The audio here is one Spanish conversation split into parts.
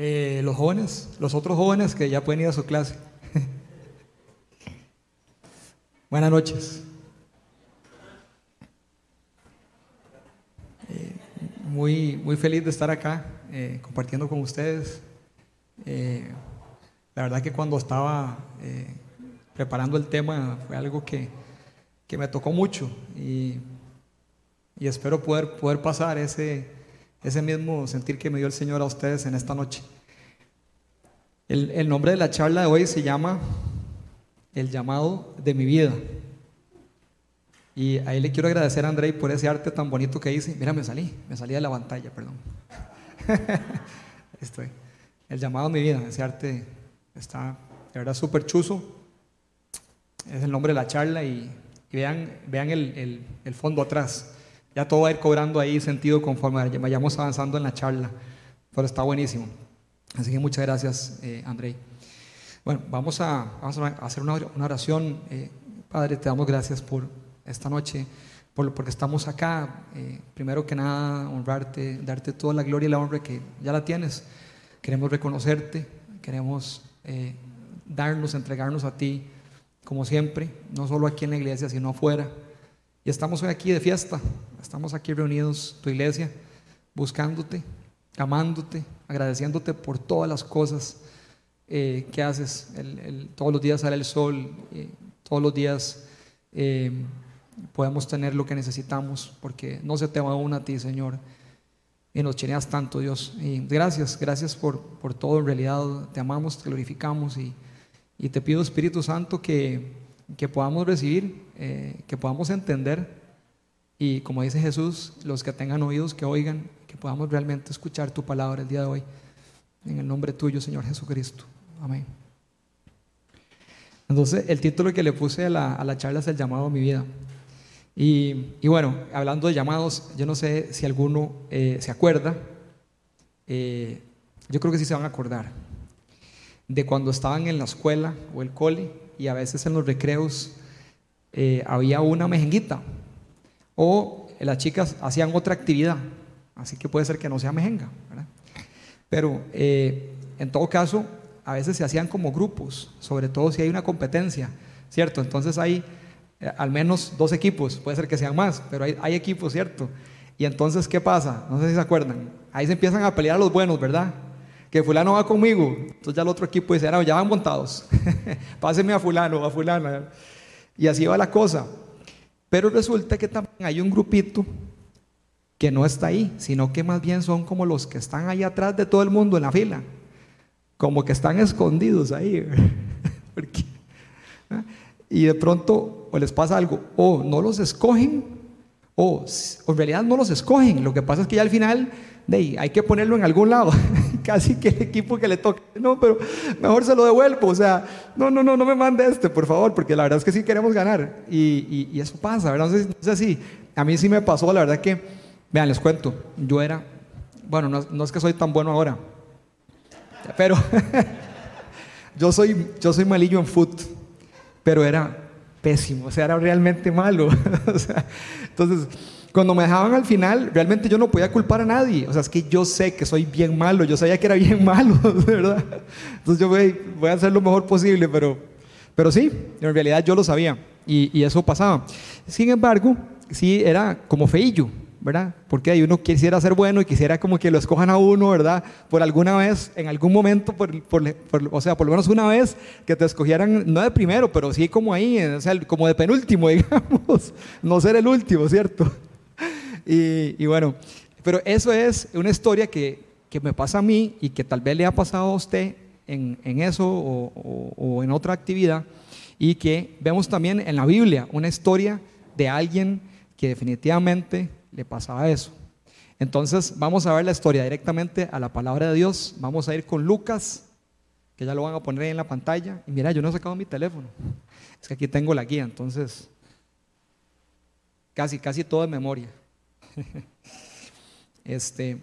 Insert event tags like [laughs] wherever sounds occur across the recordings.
Eh, los jóvenes, los otros jóvenes que ya pueden ir a su clase. [laughs] Buenas noches. Eh, muy, muy feliz de estar acá eh, compartiendo con ustedes. la verdad que cuando estaba preparando el tema fue algo que, que me tocó mucho y, y espero poder, poder pasar ese, ese mismo sentir que me dio el Señor a ustedes en esta noche. El, nombre de la charla de hoy se llama El llamado de mi vida. Y ahí le quiero agradecer a Andrei por ese arte tan bonito que hice. Mira, me salí, me salí de la pantalla, perdón. [laughs] Estoy. El llamado de mi vida, ese arte está de verdad súper chuzo. Es el nombre de la charla y, vean, vean el, el fondo atrás. Ya todo va a ir cobrando ahí sentido conforme vayamos avanzando en la charla. Pero está buenísimo. Así que muchas gracias, eh, Andrei. Bueno, vamos a, hacer una, oración. Eh, Padre, te damos gracias por esta noche, por, porque estamos acá. Eh, primero que nada, honrarte, darte toda la gloria y la honra que ya la tienes. Queremos reconocerte, queremos eh, darnos, entregarnos a ti, como siempre, no solo aquí en la iglesia, sino afuera. Y estamos hoy aquí de fiesta, estamos aquí reunidos, tu iglesia, buscándote, amándote, agradeciéndote por todas las cosas eh, que haces. todos los días sale el sol, eh, todos los días eh, podemos tener lo que necesitamos, porque no se te va una a ti, Señor. Y nos cheneas tanto, Dios. Y gracias, gracias por, por todo. En realidad te amamos, te glorificamos y, y te pido, Espíritu Santo, que que podamos recibir, eh, que podamos entender y como dice Jesús, los que tengan oídos que oigan, que podamos realmente escuchar tu palabra el día de hoy. En el nombre tuyo, Señor Jesucristo. Amén. Entonces, el título que le puse a la, charla es el llamado a mi vida. Y, bueno, hablando de llamados, yo no sé si alguno eh, se acuerda, eh, yo creo que sí se van a acordar, de cuando estaban en la escuela o el cole y a veces en los recreos eh, había una mejenguita o las chicas hacían otra actividad, así que puede ser que no sea mejenga, pero eh, en todo caso a veces se hacían como grupos, sobre todo si hay una competencia, ¿cierto? Entonces hay eh, al menos dos equipos, puede ser que sean más, pero hay, hay equipos, ¿cierto? Y entonces, ¿qué pasa? No sé si se acuerdan. Ahí se empiezan a pelear los buenos, ¿verdad? Que fulano va conmigo. Entonces ya el otro equipo dice, ya van montados, [laughs] páseme a fulano, a fulana. Y así va la cosa. Pero resulta que también hay un grupito que no está ahí, sino que más bien son como los que están ahí atrás de todo el mundo en la fila, como que están escondidos ahí. [laughs] ¿Ah? Y de pronto o les pasa algo, o no los escogen, o, o en realidad no los escogen. Lo que pasa es que ya al final hay que ponerlo en algún lado. [laughs] Casi que el equipo que le toque, no, pero mejor se lo devuelvo. O sea, no, no, no, no me mande este, por favor, porque la verdad es que sí queremos ganar. Y, y, eso pasa, ¿verdad? No sé, a mí sí me pasó, la verdad que, vean, les cuento, yo era, bueno, no, no es que soy tan bueno ahora, pero [laughs] yo, soy, yo soy malillo en foot, pero era pésimo, o sea, era realmente malo. [laughs] o sea, entonces cuando me dejaban al final, realmente yo no podía culpar a nadie. O sea, es que yo sé que soy bien malo, yo sabía que era bien [laughs] malo, ¿verdad? Entonces yo voy, a hacer lo mejor posible, pero, pero sí, en realidad yo lo sabía y, y eso pasaba. Sin embargo, sí era como feillo, ¿verdad? Porque uno quisiera ser bueno y quisiera como que lo escojan a uno, ¿verdad? Por alguna vez, en algún momento, por, por, o sea, por lo menos una vez que te escogieran, no de primero, pero sí como ahí, o sea, como de penúltimo, [laughs] digamos, no ser el último, ¿cierto? y, bueno, pero eso es una historia que, que, me pasa a mí y que tal vez le ha pasado a usted en, en eso o, o, en otra actividad y que vemos también en la Biblia una historia de alguien que definitivamente le pasaba eso. Entonces vamos a ver la historia directamente a la palabra de Dios. Vamos a ir con Lucas, que ya lo van a poner ahí en la pantalla. Y mira, yo no he sacado mi teléfono. Es que aquí tengo la guía, entonces casi, casi todo de memoria. [laughs] Este,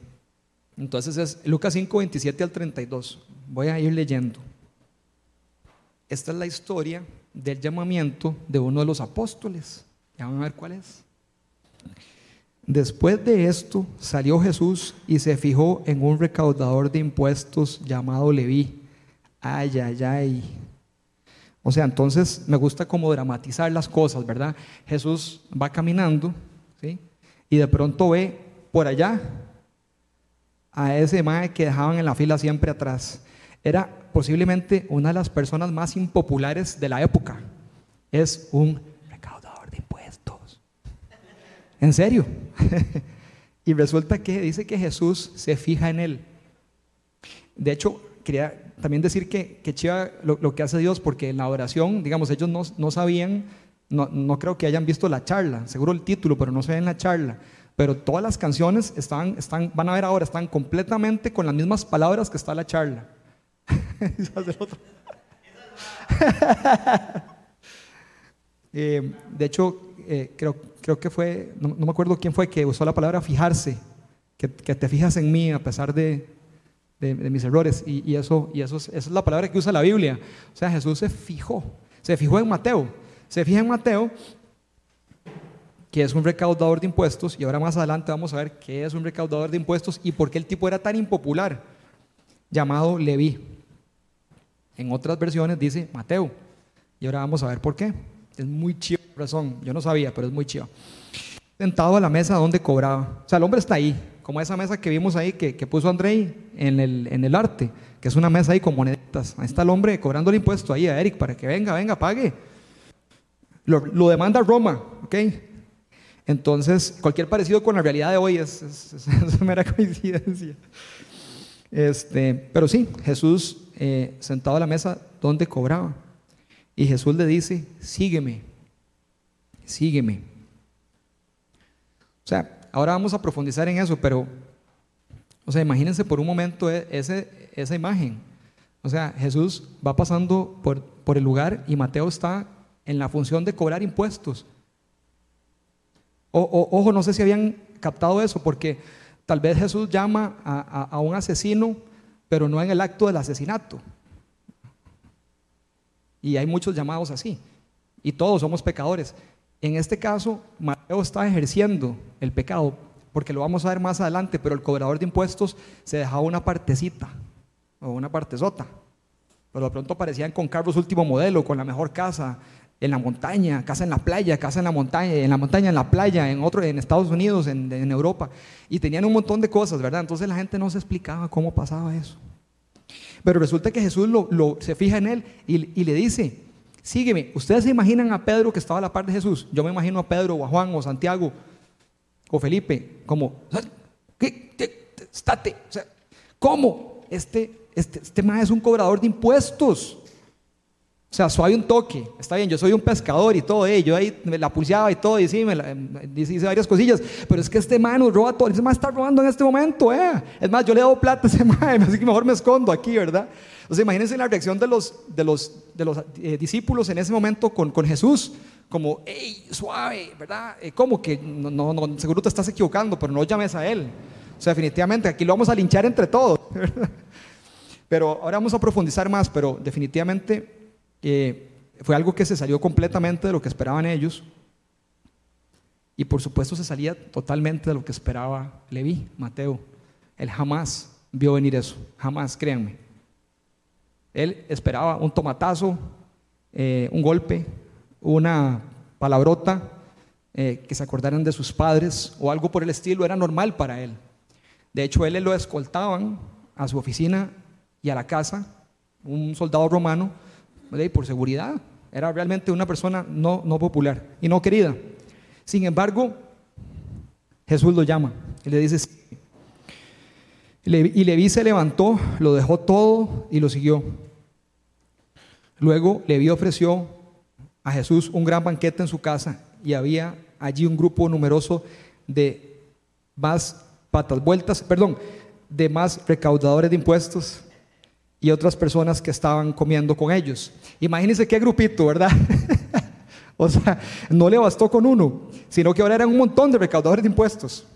entonces es Lucas 5, 27 al 32. Voy a ir leyendo. Esta es la historia del llamamiento de uno de los apóstoles. Ya van a ver cuál es. Después de esto salió Jesús y se fijó en un recaudador de impuestos llamado Leví. Ay, ay, ay. O sea, entonces me gusta como dramatizar las cosas, ¿verdad? Jesús va caminando. Y de pronto ve por allá a ese mae que dejaban en la fila siempre atrás. Era posiblemente una de las personas más impopulares de la época. Es un. En serio. [laughs] y resulta que dice que Jesús se fija en él. De hecho, quería también decir que, que chiva lo, que hace Dios, porque en la oración, digamos, ellos no, no sabían, no, no, creo que hayan visto la charla, seguro el título, pero no se ven la charla. Pero todas las canciones están, están, van a ver ahora, están completamente con las mismas palabras que está la charla. [laughs] [laughs] Eh, de hecho, eh, creo, creo que fue, no, me acuerdo quién fue que usó la palabra fijarse, que, que te fijas en mí a pesar de, de, mis errores. Y, y, eso, y eso esa es la palabra que usa la Biblia. O sea, Jesús se fijó, se fijó en Mateo. Se fija en Mateo que es un recaudador de impuestos, y ahora más adelante vamos a ver qué es un recaudador de impuestos y por qué el tipo era tan impopular, llamado Leví. En otras versiones dice Mateo, y ahora vamos a ver por qué. Es muy chido razón, yo no sabía, pero es muy chido. Sentado a la mesa donde cobraba, o sea, el hombre está ahí, como esa mesa que vimos ahí que, puso Andrei en el, en el arte, que es una mesa ahí con moneditas. Ahí está el hombre cobrando el impuesto ahí a Eric para que venga, venga, pague. Lo, lo demanda Roma, ¿ok? Entonces, cualquier parecido con la realidad de hoy es, es, [laughs] mera coincidencia. Este, pero sí, Jesús eh, sentado a la mesa donde cobraba. Y Jesús le dice, sígueme, sígueme. O sea, ahora vamos a profundizar en eso, pero, o sea, imagínense por un momento e, esa imagen. O sea, Jesús va pasando por, por el lugar y Mateo está en la función de cobrar impuestos ojo, no sé si habían captado eso, porque tal vez Jesús llama a, un asesino, pero no en el acto del asesinato. Y hay muchos llamados así. Y todos somos pecadores. En este caso, Mateo está ejerciendo el pecado, porque lo vamos a ver más adelante, pero el cobrador de impuestos se dejaba una partecita o una partezota. Pero de pronto aparecían con carros último modelo, con la mejor casa, en la montaña, casa en la playa, casa en la montaña, en la montaña, en la playa, en otro, en Estados Unidos, en, Europa, y tenían un montón de cosas, ¿verdad? Entonces la gente no se explicaba cómo pasaba eso. Pero resulta que Jesús lo, se fija en él y, le dice, sígueme. Ustedes se imaginan a Pedro que estaba a la par de Jesús. Yo me imagino a Pedro o a Juan o Santiago o Felipe como, ¿qué? Estate. ¿cómo? Este, este, este es un cobrador de impuestos. O sea, suave un toque, está bien, yo soy un pescador y todo, eh, yo ahí me la pulseaba y todo, y sí, me hice varias cosillas, pero es que este man nos roba todo, ese man está robando en este momento, eh. Es más, yo le doy plata a ese [laughs] man, así que mejor me escondo aquí, ¿verdad? Sea, imagínense la reacción de los, de los, de los eh, discípulos en ese momento con, con Jesús, como, hey, suave, ¿verdad? Eh, ¿Cómo que? No, no, no, seguro te estás equivocando, pero no llames a él. O sea, definitivamente, aquí lo vamos a linchar entre todos, [laughs] Pero ahora vamos a profundizar más, pero definitivamente fue algo que se salió completamente de lo que esperaban ellos. Y por supuesto se salía totalmente de lo que esperaba Leví, Mateo. Él jamás vio venir eso, jamás, créanme. Él esperaba un tomatazo, eh, un golpe, una palabrota, eh, que se acordaran de sus padres o algo por el estilo, era normal para él. De hecho, él lo escoltaban a su oficina y a la casa, un soldado romano, por seguridad. Era realmente una persona no, no popular y no querida. Sin embargo, Jesús lo llama y le dice, y Leví se levantó, lo dejó todo y lo siguió. Luego Leví ofreció a Jesús un gran banquete en su casa y había allí un grupo numeroso de más patas vueltas, perdón, de más recaudadores de impuestos y otras personas que estaban comiendo con ellos. Imagínense qué grupito, ¿verdad? [laughs] o sea, no le bastó con uno, sino que ahora eran un montón de recaudadores de impuestos.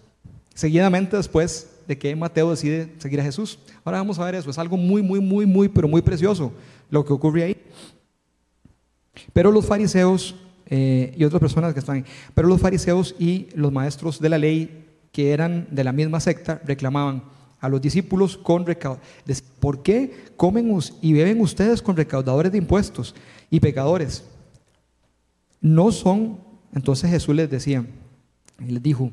Seguidamente después de que Mateo decide seguir a Jesús. Ahora vamos a ver eso, es algo muy, muy, muy, muy, pero muy precioso lo que ocurre ahí. Pero los fariseos eh, y otras personas que están Pero los fariseos y los maestros de la ley, que eran de la misma secta, reclamaban a los discípulos con recaudadores. ¿Por qué comen y beben ustedes con recaudadores de impuestos y pecadores? No son, entonces Jesús les decía, y les dijo,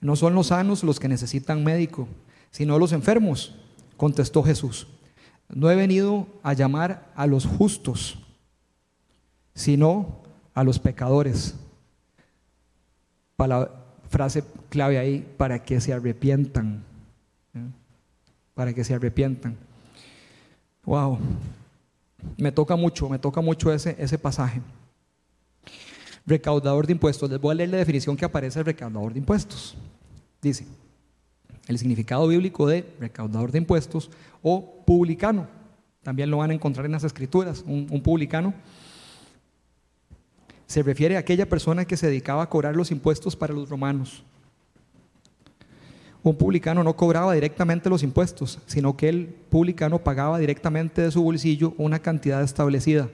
no son los sanos los que necesitan médico, sino los enfermos, contestó Jesús. No he venido a llamar a los justos, sino a los pecadores. Frase clave ahí, para que se arrepientan. Para que se arrepientan. Wow. Me toca mucho, me toca mucho ese, ese pasaje. Recaudador de impuestos. Les voy a leer la definición que aparece el recaudador de impuestos. Dice, el significado bíblico de recaudador de impuestos o publicano. También lo van a encontrar en las escrituras, un, publicano. Se refiere a aquella persona que se dedicaba a cobrar los impuestos para los romanos. Un publicano no cobraba directamente los impuestos, sino que el publicano pagaba directamente de su bolsillo una cantidad establecida,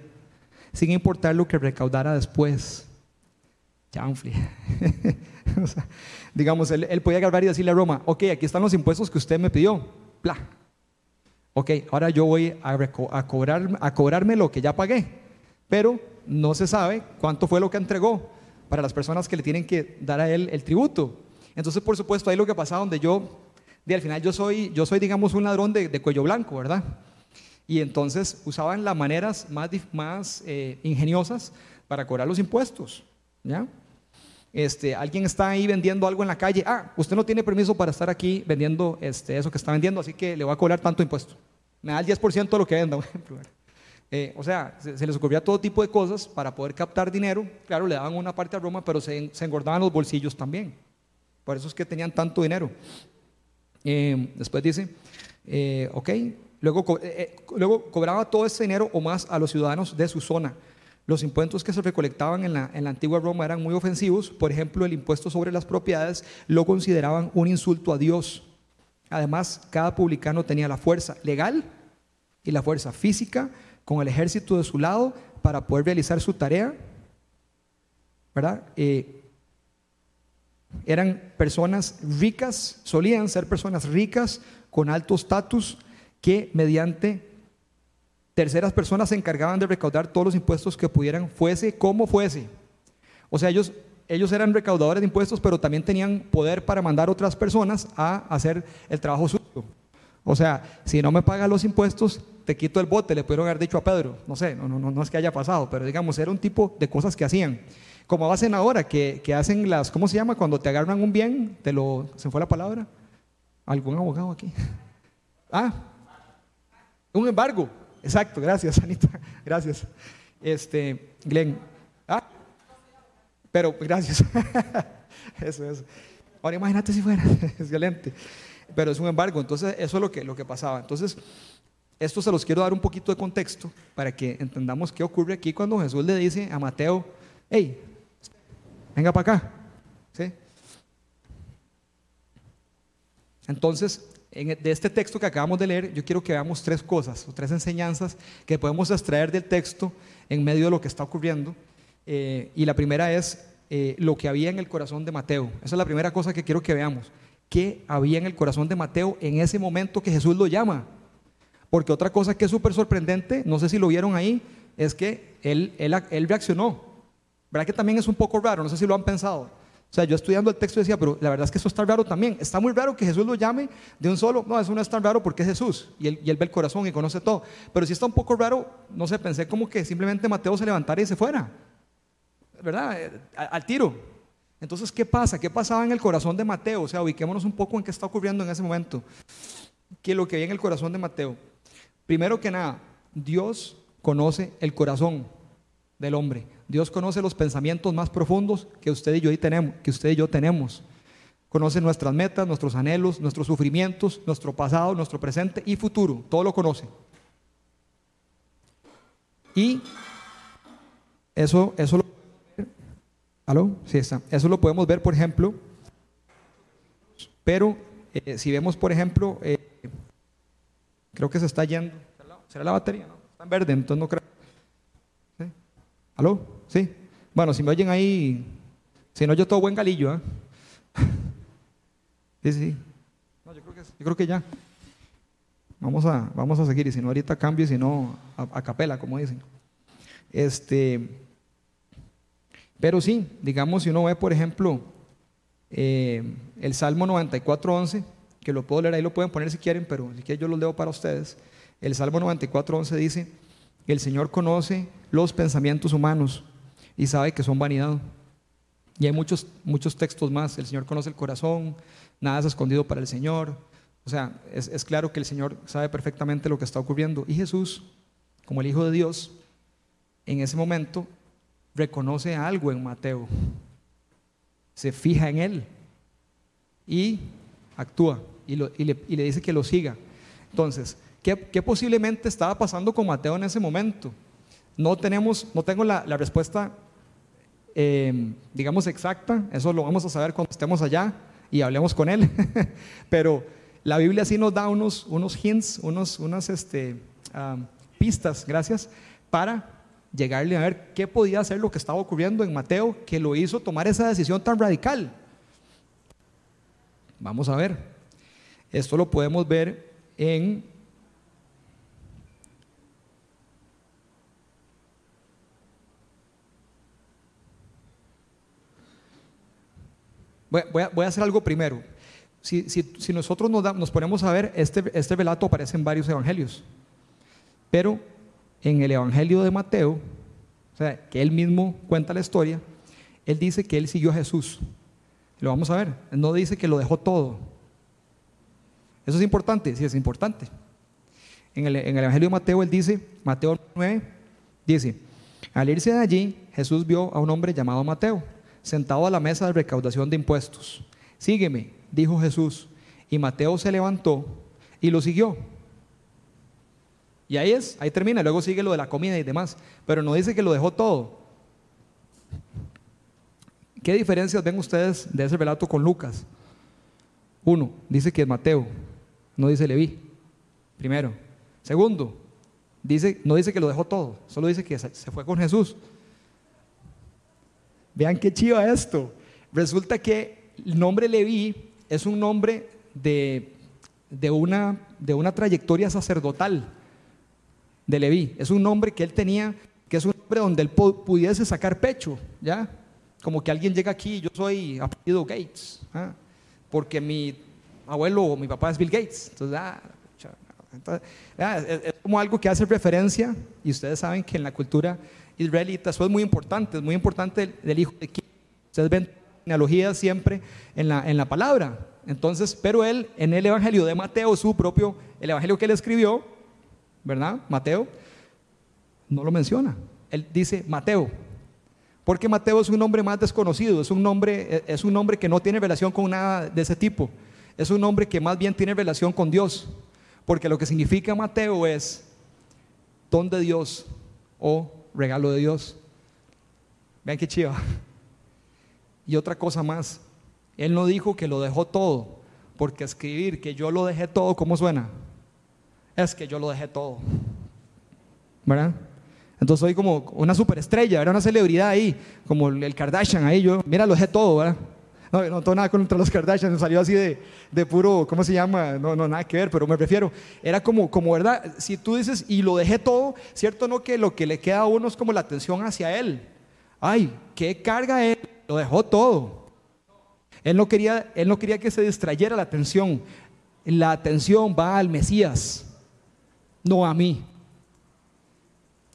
sin importar lo que recaudara después. [laughs] digamos, él, podía agarrar y decirle a Roma, ok, aquí están los impuestos que usted me pidió. Bla. Ok, ahora yo voy a, a, cobrar, a cobrarme lo que ya pagué, pero no se sabe cuánto fue lo que entregó para las personas que le tienen que dar a él el tributo. Entonces, por supuesto, ahí lo que pasa donde yo, de al final yo soy, yo soy, digamos, un ladrón de, cuello blanco, ¿verdad? Y entonces usaban las maneras más, más eh, ingeniosas para cobrar los impuestos, ¿ya? Este, alguien está ahí vendiendo algo en la calle, ah, usted no tiene permiso para estar aquí vendiendo este, eso que está vendiendo, así que le voy a cobrar tanto impuesto. Me da el 10% de lo que venda, [laughs] por ejemplo. Eh, o sea, se, les ocurría todo tipo de cosas para poder captar dinero. Claro, le daban una parte a Roma, pero se, engordaban los bolsillos también. Por eso es que tenían tanto dinero. Eh, después dice, eh, ok, luego, luego cobraba todo ese dinero o más a los ciudadanos de su zona los impuestos que se recolectaban en la, antigua Roma eran muy ofensivos. Por ejemplo, el impuesto sobre las propiedades lo consideraban un insulto a Dios. Además, cada publicano tenía la fuerza legal y la fuerza física con el ejército de su lado para poder realizar su tarea. ¿Verdad? Eh, eran personas ricas, solían ser personas ricas con alto estatus que mediante Terceras personas se encargaban de recaudar todos los impuestos que pudieran, fuese como fuese. O sea, ellos, ellos eran recaudadores de impuestos, pero también tenían poder para mandar otras personas a hacer el trabajo suyo. O sea, si no me pagas los impuestos, te quito el bote, le pudieron haber dicho a Pedro. No sé, no, no, no es que haya pasado, pero digamos, era un tipo de cosas que hacían. Como hacen ahora, que, que hacen las, ¿cómo se llama? Cuando te agarran un bien, te lo, ¿se fue la palabra? ¿Algún abogado aquí? [laughs] Ah, un embargo. Exacto, gracias, Anita. [laughs] Gracias. Este, Glenn. ¿Ah? Pero, gracias. [laughs] eso, eso. Ahora imagínate si fuera. Excelente. Pero es un embargo. Entonces, eso es lo que, lo que pasaba. Entonces, esto se los quiero dar un poquito de contexto para que entendamos qué ocurre aquí cuando Jesús le dice a Mateo, hey, venga para acá. ¿Sí? Entonces, de este texto que acabamos de leer, yo quiero que veamos tres cosas o tres enseñanzas que podemos extraer del texto en medio de lo que está ocurriendo. Eh, y la primera es eh, lo que había en el corazón de Mateo. Esa es la primera cosa que quiero que veamos. ¿Qué había en el corazón de Mateo en ese momento que Jesús lo llama? Porque otra cosa que es súper sorprendente, no sé si lo vieron ahí, es que él, él, él reaccionó. ¿Verdad que también es un poco raro? No sé si lo han pensado. O sea, yo estudiando el texto decía, pero la verdad es que eso está raro también. Está muy raro que Jesús lo llame de un solo. No, eso no es tan raro porque es Jesús y él, ve el corazón y conoce todo. Pero si está un poco raro, no sé, pensé como que simplemente Mateo se levantara y se fuera. ¿Verdad? Eh, al, tiro. Entonces, ¿qué pasa? ¿Qué pasaba en el corazón de Mateo? O sea, ubiquémonos un poco en qué está ocurriendo en ese momento. ¿Qué es lo que había en el corazón de Mateo? Primero que nada, Dios conoce el corazón del hombre. Dios conoce los pensamientos más profundos que usted y yo tenemos, que usted y yo tenemos. Conoce nuestras metas, nuestros anhelos, nuestros sufrimientos, nuestro pasado, nuestro presente y futuro. Todo lo conoce. Y eso, eso lo, ¿aló? Sí está. Eso lo podemos ver, por ejemplo, pero eh, si vemos, por ejemplo, eh, creo que se está yendo. ¿Será la batería? No, está en verde, entonces no creo. ¿Aló? ¿Sí? Bueno, si me oyen ahí, si no, yo todo buen galillo. ¿eh? [laughs] sí, sí. No, yo creo que, yo creo que ya. Vamos a, vamos a seguir, y si no, ahorita cambio, y si no, a, capela, como dicen. Este, pero sí, digamos, si uno ve, por ejemplo, eh, el Salmo 94.11, que lo puedo leer ahí, lo pueden poner si quieren, pero si quieren yo lo leo para ustedes. El Salmo 94.11 dice, el Señor conoce los pensamientos humanos y sabe que son vanidad. Y hay muchos, muchos textos más. El Señor conoce el corazón, nada es escondido para el Señor. O sea, es, es claro que el Señor sabe perfectamente lo que está ocurriendo. Y Jesús, como el Hijo de Dios, en ese momento reconoce algo en Mateo. Se fija en él y actúa y, le, dice que lo siga. Entonces, ¿qué, posiblemente estaba pasando con Mateo en ese momento? No, tenemos, no tengo la, respuesta, em, digamos, exacta, eso lo vamos a saber cuando estemos allá y hablemos con él, [laughs] pero la Biblia sí nos da unos, unos hints, unos, unas este, pistas, gracias, para llegarle a ver qué podía ser lo que estaba ocurriendo en Mateo que lo hizo tomar esa decisión tan radical. Vamos a ver. Esto lo podemos ver en Voy a, hacer algo primero. Si, nosotros nos, ponemos a ver, este, este relato aparece en varios evangelios. Pero en el evangelio de Mateo, o sea, que él mismo cuenta la historia, él dice que él siguió a Jesús. Lo vamos a ver. No dice que lo dejó todo. Eso es importante, sí es importante. En el, Evangelio de Mateo, él dice, Mateo 9, dice, al irse de allí, Jesús vio a un hombre llamado Mateo, sentado a la mesa de recaudación de impuestos. Sígueme, dijo Jesús. Y Mateo se levantó y lo siguió. Y ahí es, ahí termina, luego sigue lo de la comida y demás, pero no dice que lo dejó todo. ¿Qué diferencias ven ustedes de ese relato con Lucas? Uno, dice que es Mateo, no dice Leví, primero. Segundo, dice, no dice que lo dejó todo, solo dice que se fue con Jesús. Vean qué chiva esto. Resulta que el nombre Leví es un nombre de, de, una, de una trayectoria sacerdotal de Leví. Es un nombre que él tenía, que es un nombre donde él pudiese sacar pecho, ¿ya? Como que alguien llega aquí, yo soy apellido Gates, ¿ah? porque mi abuelo o mi papá es Bill Gates. Entonces, ah, ah, es, como algo que hace referencia, y ustedes saben que en la cultura israelita eso es muy importante, es muy importante del, hijo de quién. Ustedes ven genealogía siempre en la, en la palabra. Entonces, pero él en el Evangelio de Mateo, su propio, el Evangelio que él escribió, ¿verdad? Mateo, no lo menciona. Él dice Mateo, porque Mateo es un nombre más desconocido, es un nombre, es un nombre que no tiene relación con nada de ese tipo. Es un nombre que más bien tiene relación con Dios. Porque lo que significa Mateo es don de Dios o regalo de Dios. Vean qué chiva. [laughs] Y otra cosa más, él no dijo que lo dejó todo, porque escribir que yo lo dejé todo, ¿cómo suena? Es que yo lo dejé todo. ¿Verdad? Entonces soy como una superestrella, era una celebridad ahí, como el Kardashian ahí, yo, mira, lo dejé todo, ¿verdad? No, no tengo nada contra los Kardashian, salió así de, de, puro, ¿cómo se llama? No, no, nada que ver, pero me prefiero. Era como, como, ¿verdad? Si tú dices, y lo dejé todo, ¿cierto no? Que lo que le queda a uno es como la atención hacia él. Ay, qué carga él, lo dejó todo. Él no quería, él no quería que se distrayera la atención. La atención va al Mesías, no a mí.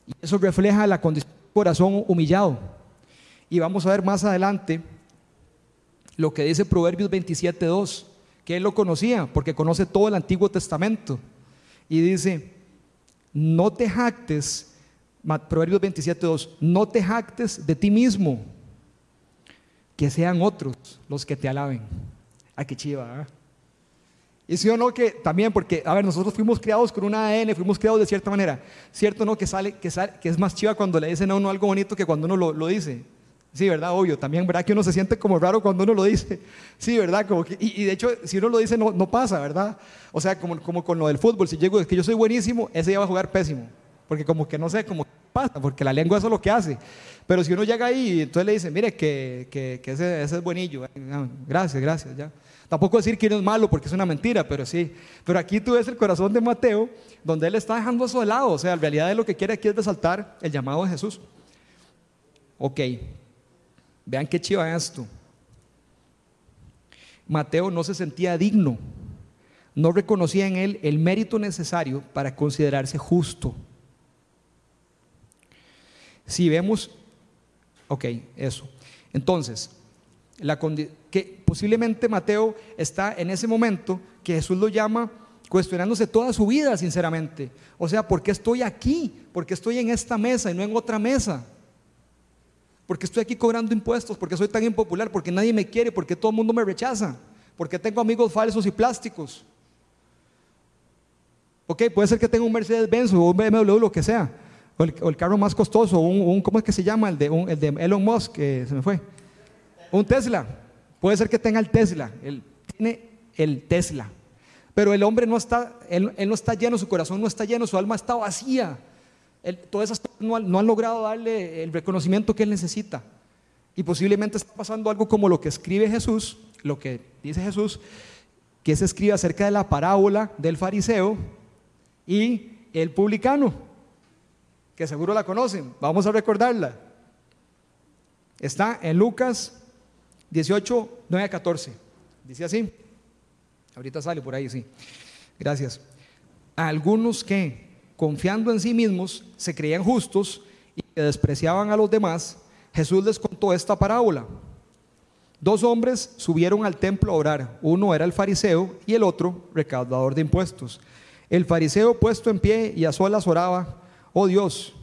Y eso refleja la condición del corazón humillado. Y vamos a ver más adelante lo que dice Proverbios 27.2, que él lo conocía, porque conoce todo el Antiguo Testamento. Y dice, no te jactes, Proverbios 27.2, no te jactes de ti mismo, que sean otros los que te alaben. a qué chiva. Y sí o no que también, porque, a ver, nosotros fuimos criados con una ADN, fuimos criados de cierta manera. ¿Cierto no que sale, que, sale, que es más chiva cuando le dicen a uno algo bonito que cuando uno lo, dice? Sí, ¿verdad? Obvio. También, ¿verdad? Que uno se siente como raro cuando uno lo dice. Sí, ¿verdad? Como y, de hecho, si uno lo dice, no, pasa, ¿verdad? O sea, como, con lo del fútbol. Si llego, es que yo soy buenísimo, ese ya va a jugar pésimo. Porque como que no sé, como pasa, porque la lengua eso es lo que hace. Pero si uno llega ahí y entonces le dice, mire, que, que, que ese, ese, es buenillo, gracias, gracias, ya. Tampoco decir que uno es malo porque es una mentira, pero sí. Pero aquí tú ves el corazón de Mateo, donde él está dejando eso de lado. O sea, en realidad lo que quiere aquí es resaltar el llamado de Jesús. Ok, vean qué chiva esto. Mateo no se sentía digno, no reconocía en él el mérito necesario para considerarse justo. Si vemos, ok, eso. Entonces, que posiblemente Mateo está en ese momento que Jesús lo llama cuestionándose toda su vida, sinceramente. O sea, ¿por qué estoy aquí? ¿Por qué estoy en esta mesa y no en otra mesa? ¿Por qué estoy aquí cobrando impuestos? ¿Por qué soy tan impopular? ¿Por qué nadie me quiere? ¿Por qué todo el mundo me rechaza? ¿Por qué tengo amigos falsos y plásticos? Ok, puede ser que tenga un Mercedes-Benz o un BMW, lo que sea. O el, carro más costoso, un, ¿cómo es que se llama? El de, de Elon Musk, que se me fue. Un Tesla. Puede ser que tenga el Tesla. Él tiene el Tesla. Pero el hombre no está, él, no está lleno, su corazón no está lleno, su alma está vacía. Todas esas no, han logrado darle el reconocimiento que él necesita. Y posiblemente está pasando algo como lo que escribe Jesús, lo que dice Jesús, que se escribe acerca de la parábola del fariseo y el publicano, que seguro la conocen. Vamos a recordarla. Está en Lucas 18, 9 a 14. Dice así. Ahorita sale por ahí, sí. Gracias. Algunos que, confiando en sí mismos, se creían justos y que despreciaban a los demás, Jesús les contó esta parábola. Dos hombres subieron al templo a orar. Uno era el fariseo y el otro recaudador de impuestos. El fariseo puesto en pie y a solas oraba, oh Dios,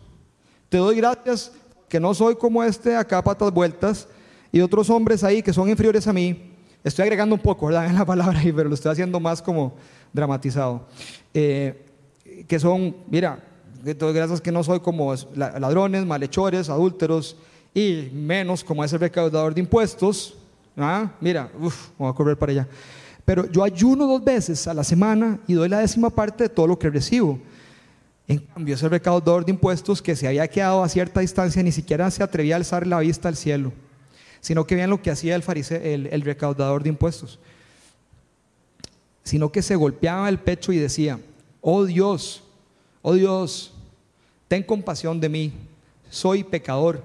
te doy gracias que no soy como este acá patas vueltas y otros hombres ahí que son inferiores a mí. Estoy agregando un poco, ¿verdad? [laughs] En la palabra pero lo estoy haciendo más como dramatizado. Eh, que son, mira, gracias que no soy como ladrones, malhechores, adúlteros y menos como ese recaudador de impuestos. ¿ah? Mira, uff, voy a correr para allá. Pero yo ayuno dos veces a la semana y doy la décima parte de todo lo que recibo. En cambio, ese recaudador de impuestos que se había quedado a cierta distancia ni siquiera se atrevía a alzar la vista al cielo sino que vean lo que hacía el, fariseo, el, recaudador de impuestos, sino que se golpeaba el pecho y decía, oh Dios, oh Dios, ten compasión de mí, soy pecador.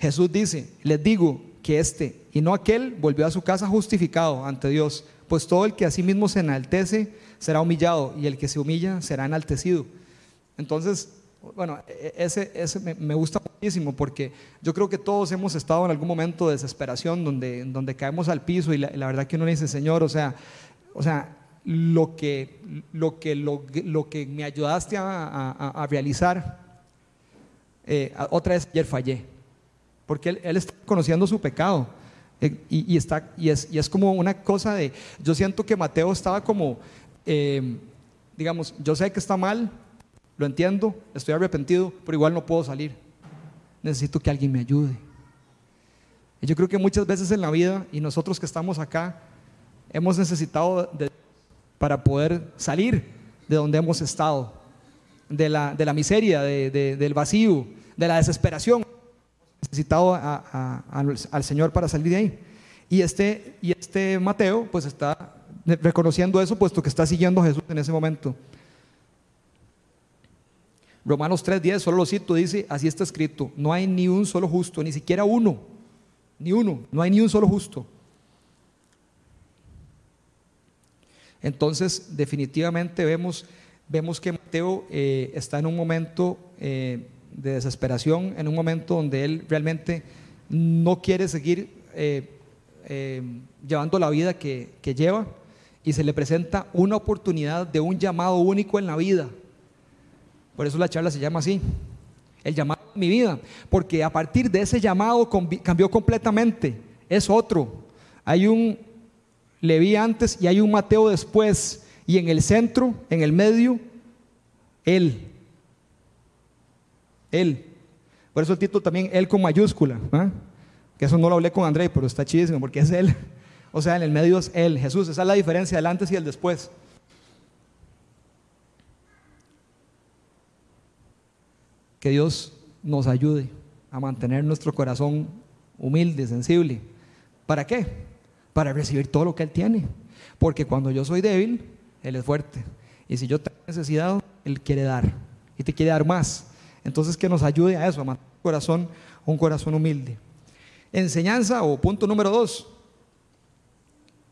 Jesús dice, les digo que este y no aquel volvió a su casa justificado ante Dios, pues todo el que a sí mismo se enaltece será humillado y el que se humilla será enaltecido. Entonces, bueno, e, ese, ese me, gusta muchísimo porque yo creo que todos hemos estado en algún momento de desesperación donde, donde caemos al piso y la, verdad que uno dice, Señor, o sea, o sea lo, que, lo, que, lo, lo que me ayudaste a, a, realizar, eh, otra vez ayer fallé, porque él, él está conociendo su pecado. Eh, y, y, está, y, es, y es como una cosa de, yo siento que Mateo estaba como, eh, digamos, yo sé que está mal, lo entiendo, estoy arrepentido, pero igual no puedo salir. Necesito que alguien me ayude. Yo creo que muchas veces en la vida, y nosotros que estamos acá, hemos necesitado de, para poder salir de donde hemos estado, de la, de la miseria, de, del vacío, de la desesperación. Necesitado al Señor para salir de ahí. Y este, y este Mateo, pues está reconociendo eso, puesto que está siguiendo a Jesús en ese momento. Romanos 3.10, solo lo cito, dice, así está escrito, no hay ni un solo justo, ni siquiera uno, ni uno, no hay ni un solo justo. Entonces, definitivamente vemos, vemos que Mateo eh, está en un momento eh, de desesperación, en un momento donde él realmente no quiere seguir eh, llevando la vida que, que lleva y se le presenta una oportunidad de un llamado único en la vida por eso la charla se llama así. El llamado de mi vida. Porque a partir de ese llamado cambió completamente. Es otro. Hay un Leví antes y hay un Mateo después. Y en el centro, en el medio, Él. Él. Por eso el título también, Él con mayúscula. ¿ah? Que eso no lo hablé con André, pero está chidísimo porque es Él. [laughs] O sea, en el medio es Él, Jesús. Esa es la diferencia del antes y el después. que Dios nos ayude a mantener nuestro corazón humilde, sensible. ¿Para qué? Para recibir todo lo que Él tiene. Porque cuando yo soy débil, Él es fuerte. Y si yo tengo necesidad, Él quiere dar. Y te quiere dar más. Entonces que nos ayude a eso, a mantener un corazón, un corazón humilde. Enseñanza o punto número dos.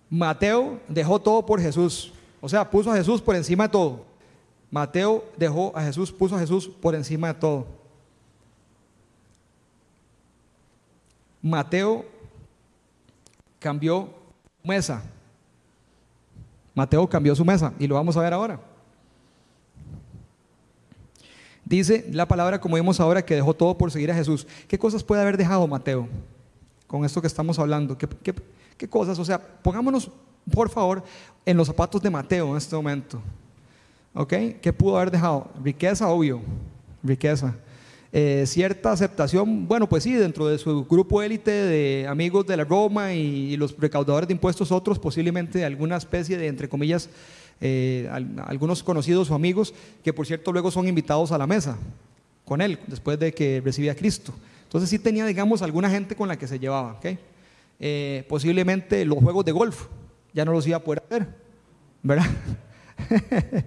Mateo dejó todo por Jesús. O sea, puso a Jesús por encima de todo. Mateo dejó a Jesús, puso a Jesús por encima de todo. Mateo cambió mesa. Mateo cambió su mesa y lo vamos a ver ahora. Dice la palabra, como vimos ahora, que dejó todo por seguir a Jesús. ¿Qué cosas puede haber dejado Mateo con esto que estamos hablando? ¿Qué, cosas? O sea, pongámonos, por favor, en los zapatos de Mateo en este momento. ¿Ok? ¿Qué pudo haber dejado? Riqueza, obvio. Riqueza. Eh, cierta aceptación, bueno, pues sí, dentro de su grupo élite de amigos de la Roma y, los recaudadores de impuestos, otros posiblemente alguna especie de, entre comillas, eh, algunos conocidos o amigos, que por cierto luego son invitados a la mesa con él, después de que recibía Cristo. Entonces sí tenía, digamos, alguna gente con la que se llevaba. Eh, posiblemente los juegos de golf, ya no los iba a poder hacer, ¿verdad? [laughs]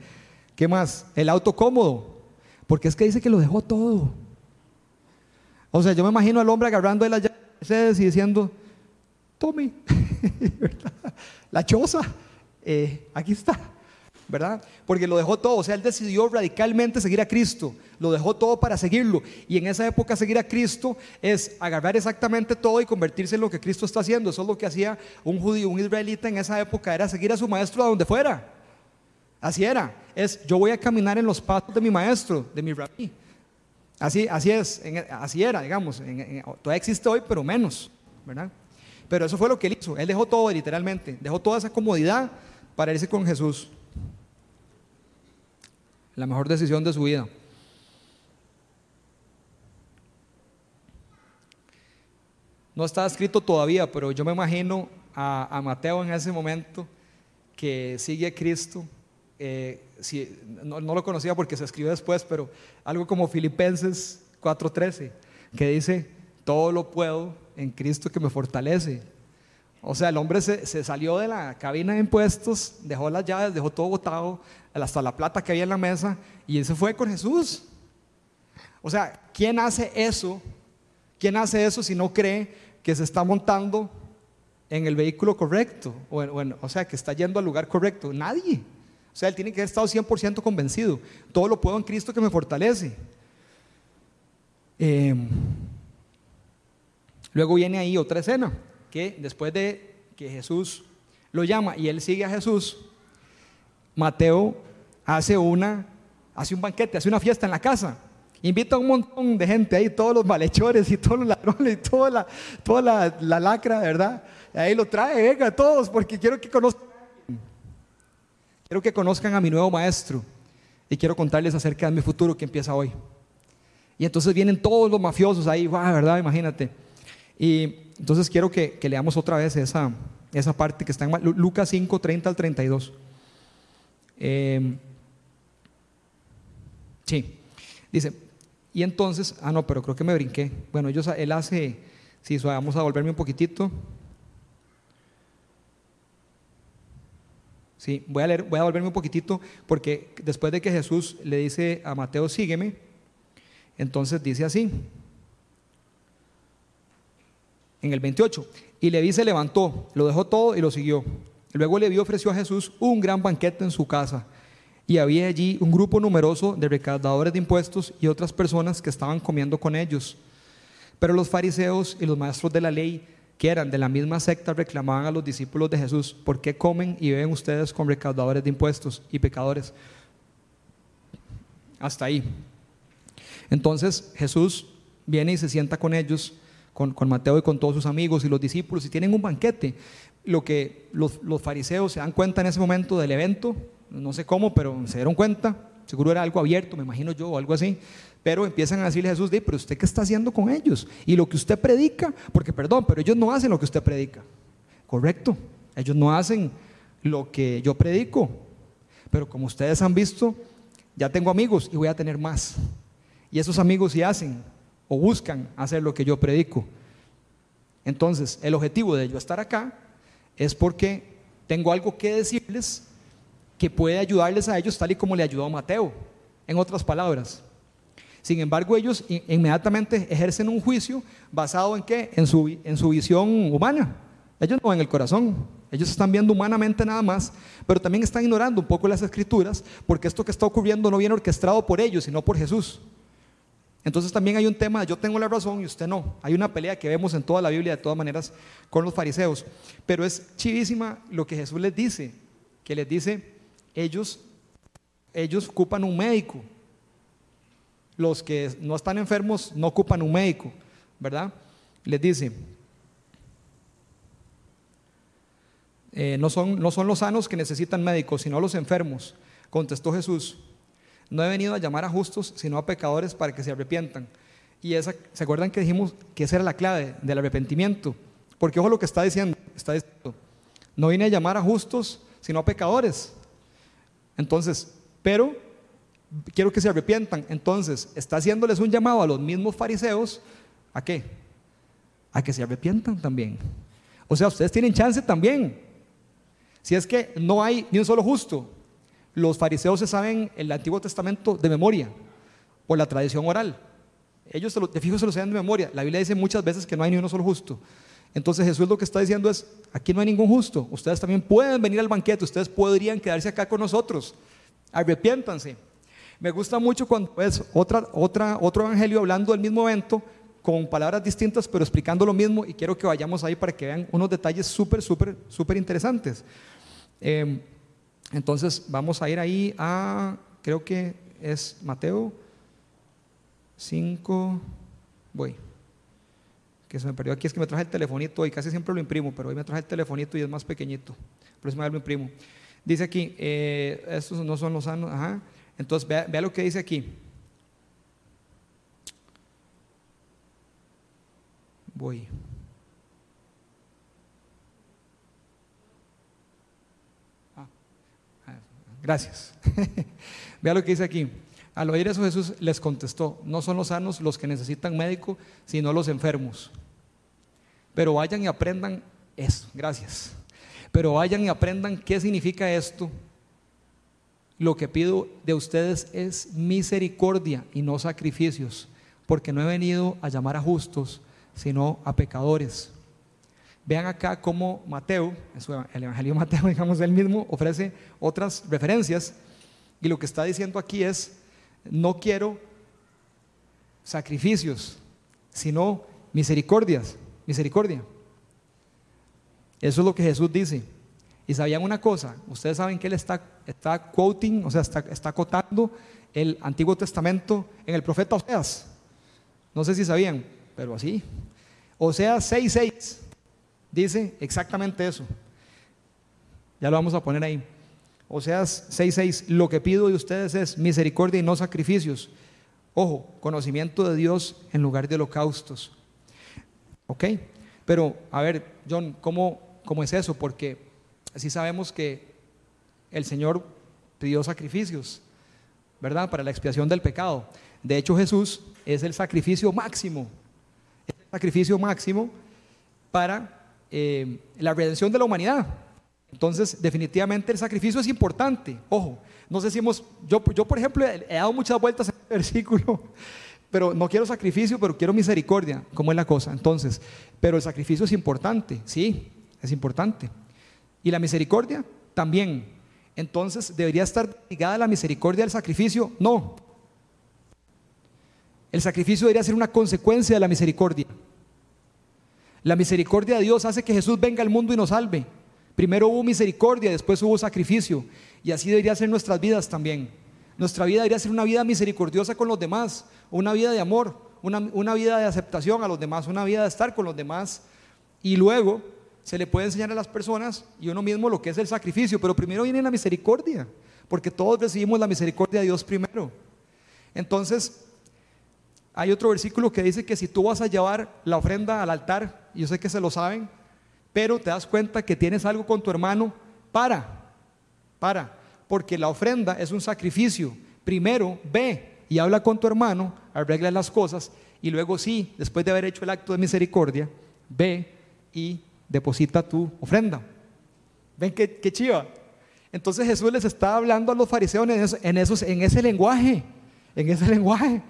¿Qué más? El auto cómodo, porque es que dice que lo dejó todo. O sea, yo me imagino al hombre agarrando de las llaves y diciendo, tome, [laughs] la choza, eh, aquí está. ¿verdad? Porque lo dejó todo, o sea, él decidió radicalmente seguir a Cristo, lo dejó todo para seguirlo. Y en esa época seguir a Cristo es agarrar exactamente todo y convertirse en lo que Cristo está haciendo. Eso es lo que hacía un judío, un israelita en esa época, era seguir a su maestro a donde fuera. Así era, es yo voy a caminar en los pasos de mi maestro, de mi rabí. Así, así es, así era, digamos, todavía existe hoy, pero menos, ¿verdad? Pero eso fue lo que él hizo, él dejó todo literalmente, dejó toda esa comodidad para irse con Jesús la mejor decisión de su vida. No está escrito todavía, pero yo me imagino a, Mateo en ese momento que sigue a Cristo. Eh, no, lo conocía porque se escribió después, pero algo como Filipenses 4:13, que dice, todo lo puedo en Cristo que me fortalece. O sea, el hombre se, salió de la cabina de impuestos, dejó las llaves, dejó todo botado, hasta la plata que había en la mesa, y él se fue con Jesús. O sea, ¿quién hace eso? ¿Quién hace eso si no cree que se está montando en el vehículo correcto? O sea, que está yendo al lugar correcto. Nadie. Sea, él tiene que haber estado 100% convencido. Todo lo puedo en Cristo que me fortalece. Eh, luego viene ahí otra escena, que después de que Jesús lo llama y él sigue a Jesús, Mateo hace una, hace un banquete, hace una fiesta en la casa. Invita a un montón de gente ahí, todos los malhechores y todos los ladrones y toda la, toda la, la lacra, ¿verdad? Ahí lo trae, venga, todos, porque quiero que conozcan. Quiero que conozcan a mi nuevo maestro y quiero contarles acerca de mi futuro que empieza hoy. Y entonces vienen todos los mafiosos ahí, ¿verdad? Imagínate. Y entonces quiero que, leamos otra vez esa, esa parte que está en Lucas 5, 30 al 32. Em, sí, dice, y entonces, ah, no, pero creo que me brinqué. Bueno, ellos, él hace, sí, vamos a volverme un poquitito. Sí, voy a volverme un poquitito porque después de que Jesús le dice a Mateo, sígueme, entonces dice así, en el 28, y Leví se levantó, lo dejó todo y lo siguió. Luego Leví ofreció a Jesús un gran banquete en su casa y había allí un grupo numeroso de recaudadores de impuestos y otras personas que estaban comiendo con ellos. Pero los fariseos y los maestros de la ley, que eran de la misma secta, reclamaban a los discípulos de Jesús, ¿por qué comen y beben ustedes con recaudadores de impuestos y pecadores? Hasta ahí. Entonces Jesús viene y se sienta con ellos, con, Mateo y con todos sus amigos y los discípulos, y tienen un banquete lo que los, fariseos se dan cuenta en ese momento del evento, no sé cómo, pero se dieron cuenta, seguro era algo abierto, me imagino yo, o algo así, pero empiezan a decirle a Jesús, pero usted qué está haciendo con ellos? Y lo que usted predica, porque perdón, pero ellos no hacen lo que usted predica, correcto, ellos no hacen lo que yo predico, pero como ustedes han visto, ya tengo amigos y voy a tener más. Y esos amigos sí hacen o buscan hacer lo que yo predico. Entonces, el objetivo de yo estar acá es porque tengo algo que decirles que puede ayudarles a ellos tal y como le ayudó a Mateo, en otras palabras. Sin embargo, ellos inmediatamente ejercen un juicio basado en qué? En su, en su visión humana. Ellos no en el corazón. Ellos están viendo humanamente nada más, pero también están ignorando un poco las escrituras, porque esto que está ocurriendo no viene orquestado por ellos, sino por Jesús. Entonces también hay un tema, yo tengo la razón y usted no. Hay una pelea que vemos en toda la Biblia de todas maneras con los fariseos. Pero es chivísima lo que Jesús les dice, que les dice, ellos, ellos ocupan un médico. Los que no están enfermos no ocupan un médico, ¿verdad? Les dice, eh, no, son, no son los sanos que necesitan médicos, sino los enfermos. Contestó Jesús, no he venido a llamar a justos, sino a pecadores para que se arrepientan. Y esa, ¿se acuerdan que dijimos que esa era la clave del arrepentimiento? Porque ojo lo que está diciendo, está diciendo, no vine a llamar a justos, sino a pecadores. Entonces, pero quiero que se arrepientan. Entonces, está haciéndoles un llamado a los mismos fariseos, ¿a qué? A que se arrepientan también. O sea, ustedes tienen chance también. Si es que no hay ni un solo justo, los fariseos se saben el Antiguo Testamento de memoria, por la tradición oral. Ellos de fijo se lo saben de memoria. La Biblia dice muchas veces que no hay ni uno solo justo. Entonces Jesús lo que está diciendo es, aquí no hay ningún justo. Ustedes también pueden venir al banquete, ustedes podrían quedarse acá con nosotros. Arrepiéntanse. Me gusta mucho cuando es otra, otra, otro evangelio hablando del mismo evento, con palabras distintas, pero explicando lo mismo, y quiero que vayamos ahí para que vean unos detalles súper, súper, súper interesantes. Eh, entonces vamos a ir ahí a, creo que es Mateo 5, voy, que se me perdió aquí, es que me traje el telefonito y casi siempre lo imprimo, pero hoy me traje el telefonito y es más pequeñito, eso me lo imprimo. Dice aquí, eh, estos no son los sanos, ajá. Entonces vea, lo que dice aquí. Voy. Gracias. [laughs] Vea lo que dice aquí. Al oír eso Jesús les contestó, no son los sanos los que necesitan médico, sino los enfermos. Pero vayan y aprendan eso, gracias. Pero vayan y aprendan qué significa esto. Lo que pido de ustedes es misericordia y no sacrificios, porque no he venido a llamar a justos, sino a pecadores. Vean acá cómo Mateo, el Evangelio Mateo, [laughs] digamos, él mismo ofrece otras referencias y lo que está diciendo aquí es, no quiero sacrificios, sino misericordias, misericordia. Eso es lo que Jesús dice. Y sabían una cosa, ustedes saben que él está, está quoting, o sea, está, está acotando el Antiguo Testamento en el profeta Oseas. No sé si sabían, pero así. Oseas 6.6 dice exactamente eso. Ya lo vamos a poner ahí. O sea, 6.6, lo que pido de ustedes es misericordia y no sacrificios. Ojo, conocimiento de Dios en lugar de holocaustos. ¿Ok? Pero, a ver, John, ¿cómo, cómo es eso? Porque así sabemos que el Señor pidió sacrificios, ¿verdad? Para la expiación del pecado. De hecho, Jesús es el sacrificio máximo. Es el sacrificio máximo para eh, la redención de la humanidad. Entonces, definitivamente el sacrificio es importante. Ojo, no sé si hemos, yo, yo por ejemplo he, dado muchas vueltas en este [laughs] versículo, pero no quiero sacrificio, pero quiero misericordia. ¿Cómo es la cosa? Entonces, pero el sacrificio es importante, sí, es importante. Y la misericordia también. Entonces, ¿debería estar ligada la misericordia al sacrificio? No. El sacrificio debería ser una consecuencia de la misericordia. La misericordia de Dios hace que Jesús venga al mundo y nos salve. Primero hubo misericordia, después hubo sacrificio. Y así debería ser nuestras vidas también. Nuestra vida debería ser una vida misericordiosa con los demás, una vida de amor, una, una vida de aceptación a los demás, una vida de estar con los demás. Y luego se le puede enseñar a las personas y uno mismo lo que es el sacrificio, pero primero viene la misericordia, porque todos recibimos la misericordia de Dios primero. Entonces, hay otro versículo que dice que si tú vas a llevar la ofrenda al altar, yo sé que se lo saben, pero te das cuenta que tienes algo con tu hermano, para, para, porque la ofrenda es un sacrificio. Primero ve y habla con tu hermano, arregla las cosas y luego sí, después de haber hecho el acto de misericordia, ve y deposita tu ofrenda. ¿Ven qué, qué chiva? Entonces Jesús les está hablando a los fariseos en, esos, en ese lenguaje, en ese [laughs] lenguaje.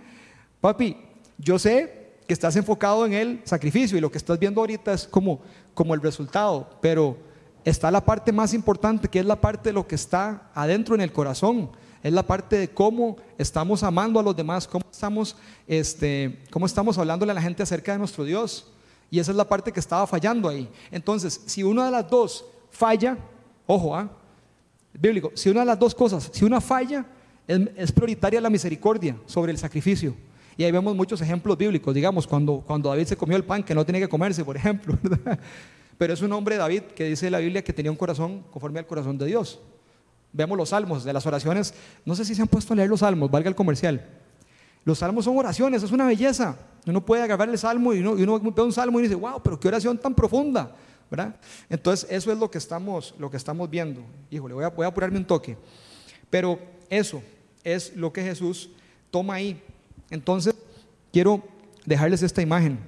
Papi, yo sé que estás enfocado en el sacrificio y lo que estás viendo ahorita es como, como el resultado, pero está la parte más importante que es la parte de lo que está adentro en el corazón, es la parte de cómo estamos amando a los demás, cómo estamos, este, cómo estamos hablándole a la gente acerca de nuestro Dios. Y esa es la parte que estaba fallando ahí. Entonces, si una de las dos falla, ojo, ¿ah? bíblico, si una de las dos cosas, si una falla, es, prioritaria la misericordia sobre el sacrificio. Y ahí vemos muchos ejemplos bíblicos, digamos, cuando, cuando David se comió el pan que no tenía que comerse, por ejemplo. [laughs] Pero es un hombre David que dice la Biblia que tenía un corazón conforme al corazón de Dios. Vemos los salmos de las oraciones. No sé si se han puesto a leer los salmos, valga el comercial. Los salmos son oraciones, es una belleza. Uno puede agarrar el salmo y uno, y ve un salmo y dice, wow, pero qué oración tan profunda. Entonces, eso es lo que estamos, lo que estamos viendo. Híjole, voy a, voy a apurarme un toque. Pero eso es lo que Jesús toma ahí. Entonces, quiero dejarles esta imagen.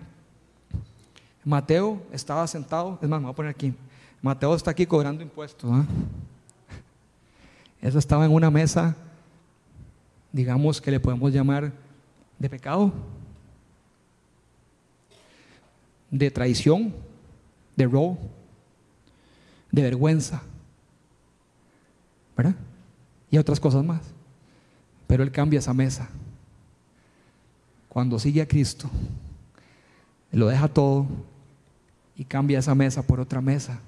Mateo estaba sentado, es más, me voy a poner aquí. Mateo está aquí cobrando impuestos. ¿ah? Eso estaba en una mesa, digamos que le podemos llamar de pecado, de traición de robo, de vergüenza, ¿verdad? Y otras cosas más. Pero Él cambia esa mesa. Cuando sigue a Cristo, lo deja todo y cambia esa mesa por otra mesa,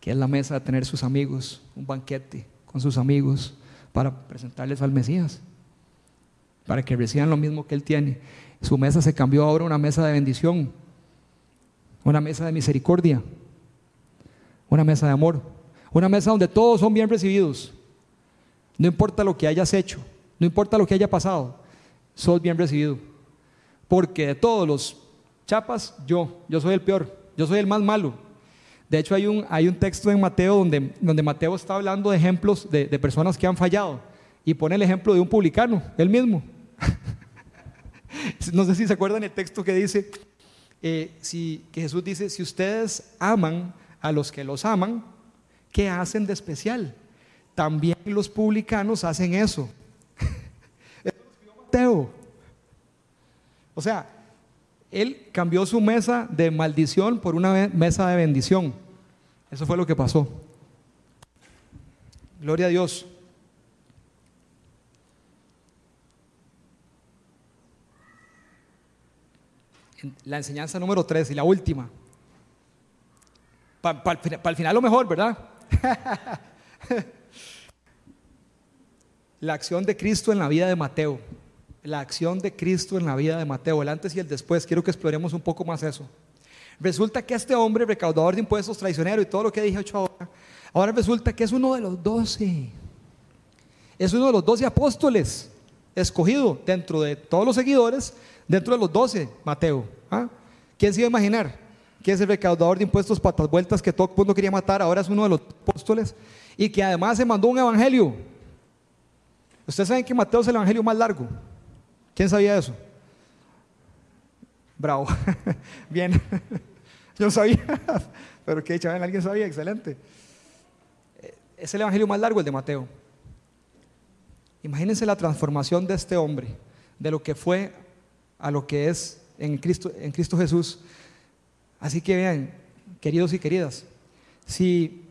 que es la mesa de tener sus amigos, un banquete con sus amigos para presentarles al Mesías, para que reciban lo mismo que Él tiene. Su mesa se cambió ahora a una mesa de bendición una mesa de misericordia, una mesa de amor, una mesa donde todos son bien recibidos. No importa lo que hayas hecho, no importa lo que haya pasado, sos bien recibido. Porque de todos los chapas, yo, yo soy el peor, yo soy el más malo. De hecho, hay un, hay un texto en Mateo donde, donde Mateo está hablando de ejemplos de, de personas que han fallado y pone el ejemplo de un publicano, él mismo. [laughs] no sé si se acuerdan el texto que dice, eh, que Jesús dice, si ustedes aman a los que los aman, ¿qué hacen de especial? También los publicanos hacen eso. [laughs] Mateo. O sea, él cambió su mesa de maldición por una mesa de bendición. Eso fue lo que pasó. Gloria a Dios. la enseñanza número 3 y la última. Para el final lo mejor, ¿verdad? [laughs] la acción de Cristo en la vida de Mateo. La acción de Cristo en la vida de Mateo, el antes y el después. Quiero que exploremos un poco más eso. Resulta que este hombre, recaudador de impuestos, traicionero y todo lo que dije hecho ahora, ahora resulta que es uno de los doce. Es uno de los doce apóstoles escogido dentro de todos los seguidores, dentro de los doce, Mateo. ¿Ah? ¿Quién se iba a imaginar? Que es el recaudador de impuestos patas vueltas que todo el mundo quería matar, ahora es uno de los apóstoles y que además se mandó un evangelio. Ustedes saben que Mateo es el evangelio más largo. ¿Quién sabía eso? Bravo. [laughs] Bien. [laughs] Yo sabía. [laughs] Pero que chaval, alguien sabía, excelente. Es el evangelio más largo el de Mateo. Imagínense la transformación de este hombre, de lo que fue a lo que es en Cristo, en Cristo Jesús. Así que vean, queridos y queridas, si,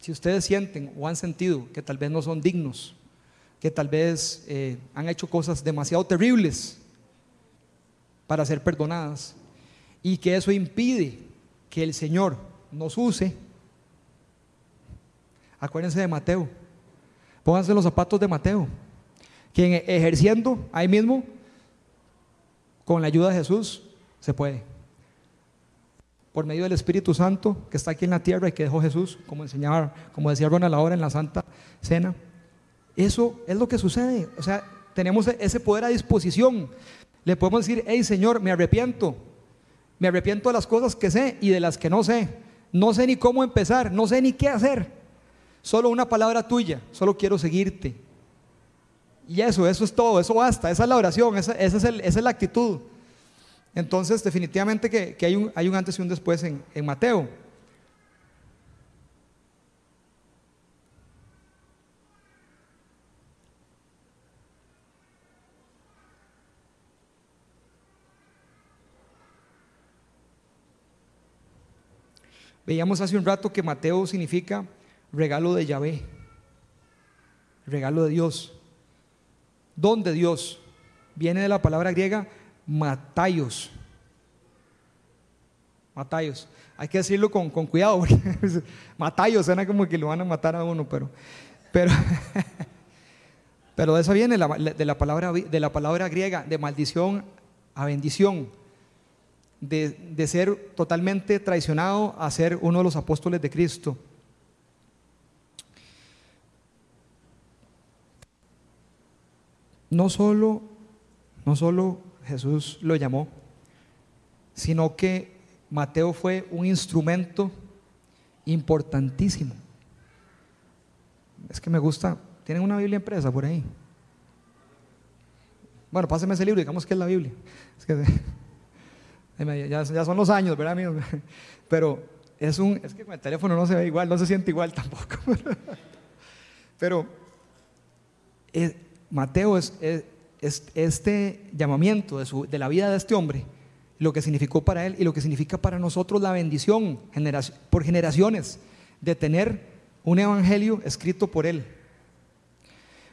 si ustedes sienten o han sentido que tal vez no son dignos, que tal vez eh, han hecho cosas demasiado terribles para ser perdonadas y que eso impide que el Señor nos use, acuérdense de Mateo, pónganse los zapatos de Mateo, quien ejerciendo ahí mismo con la ayuda de Jesús se puede. Por medio del Espíritu Santo que está aquí en la tierra y que dejó Jesús, como enseñaba, como decía Ronald ahora en la Santa Cena. Eso es lo que sucede. O sea, tenemos ese poder a disposición. Le podemos decir, hey Señor, me arrepiento. Me arrepiento de las cosas que sé y de las que no sé. No sé ni cómo empezar, no sé ni qué hacer. Solo una palabra tuya, solo quiero seguirte. Y eso, eso es todo, eso basta, esa es la oración, esa, es, es, la actitud. Entonces, definitivamente que, hay, un, antes y un después en Mateo. Veíamos hace un rato que Mateo significa regalo de Yahvé, regalo de Dios. ¿Dónde de Dios? Viene de la palabra griega matayos. Matayos. Hay que decirlo con, cuidado, porque [laughs] matayos suena como que lo van a matar a uno, pero, pero, [laughs] pero de eso viene de la, palabra, de la palabra griega, de maldición a bendición de, ser totalmente traicionado a ser uno de los apóstoles de Cristo. No solo, no solo Jesús lo llamó, sino que Mateo fue un instrumento importantísimo. Es que me gusta, ¿tienen una Biblia impresa por ahí? Bueno, páseme ese libro, digamos que es la Biblia. Es que, ya, son los años, ¿verdad, amigos? [laughs] Pero es un, es que con el teléfono no se ve igual, no se siente igual tampoco. [laughs] Pero Mateo es, este llamamiento de, de la vida de este hombre, lo que significó para él y lo que significa para nosotros la bendición por generaciones de tener un evangelio escrito por él.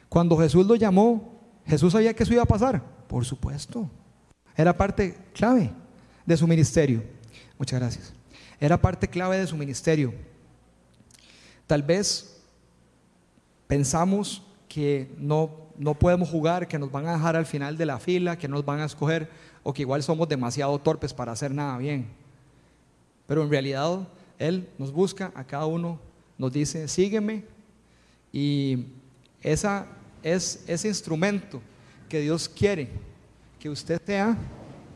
Cuando Jesús lo llamó, Jesús sabía que eso iba a pasar, por supuesto. Era parte clave de su ministerio. Muchas gracias. Era parte clave de su ministerio. Tal vez pensamos que no, no podemos jugar, que nos van a dejar al final de la fila, que nos van a escoger o que igual somos demasiado torpes para hacer nada bien. Pero en realidad Él nos busca a cada uno, nos dice, sígueme y esa es ese instrumento que Dios quiere que usted sea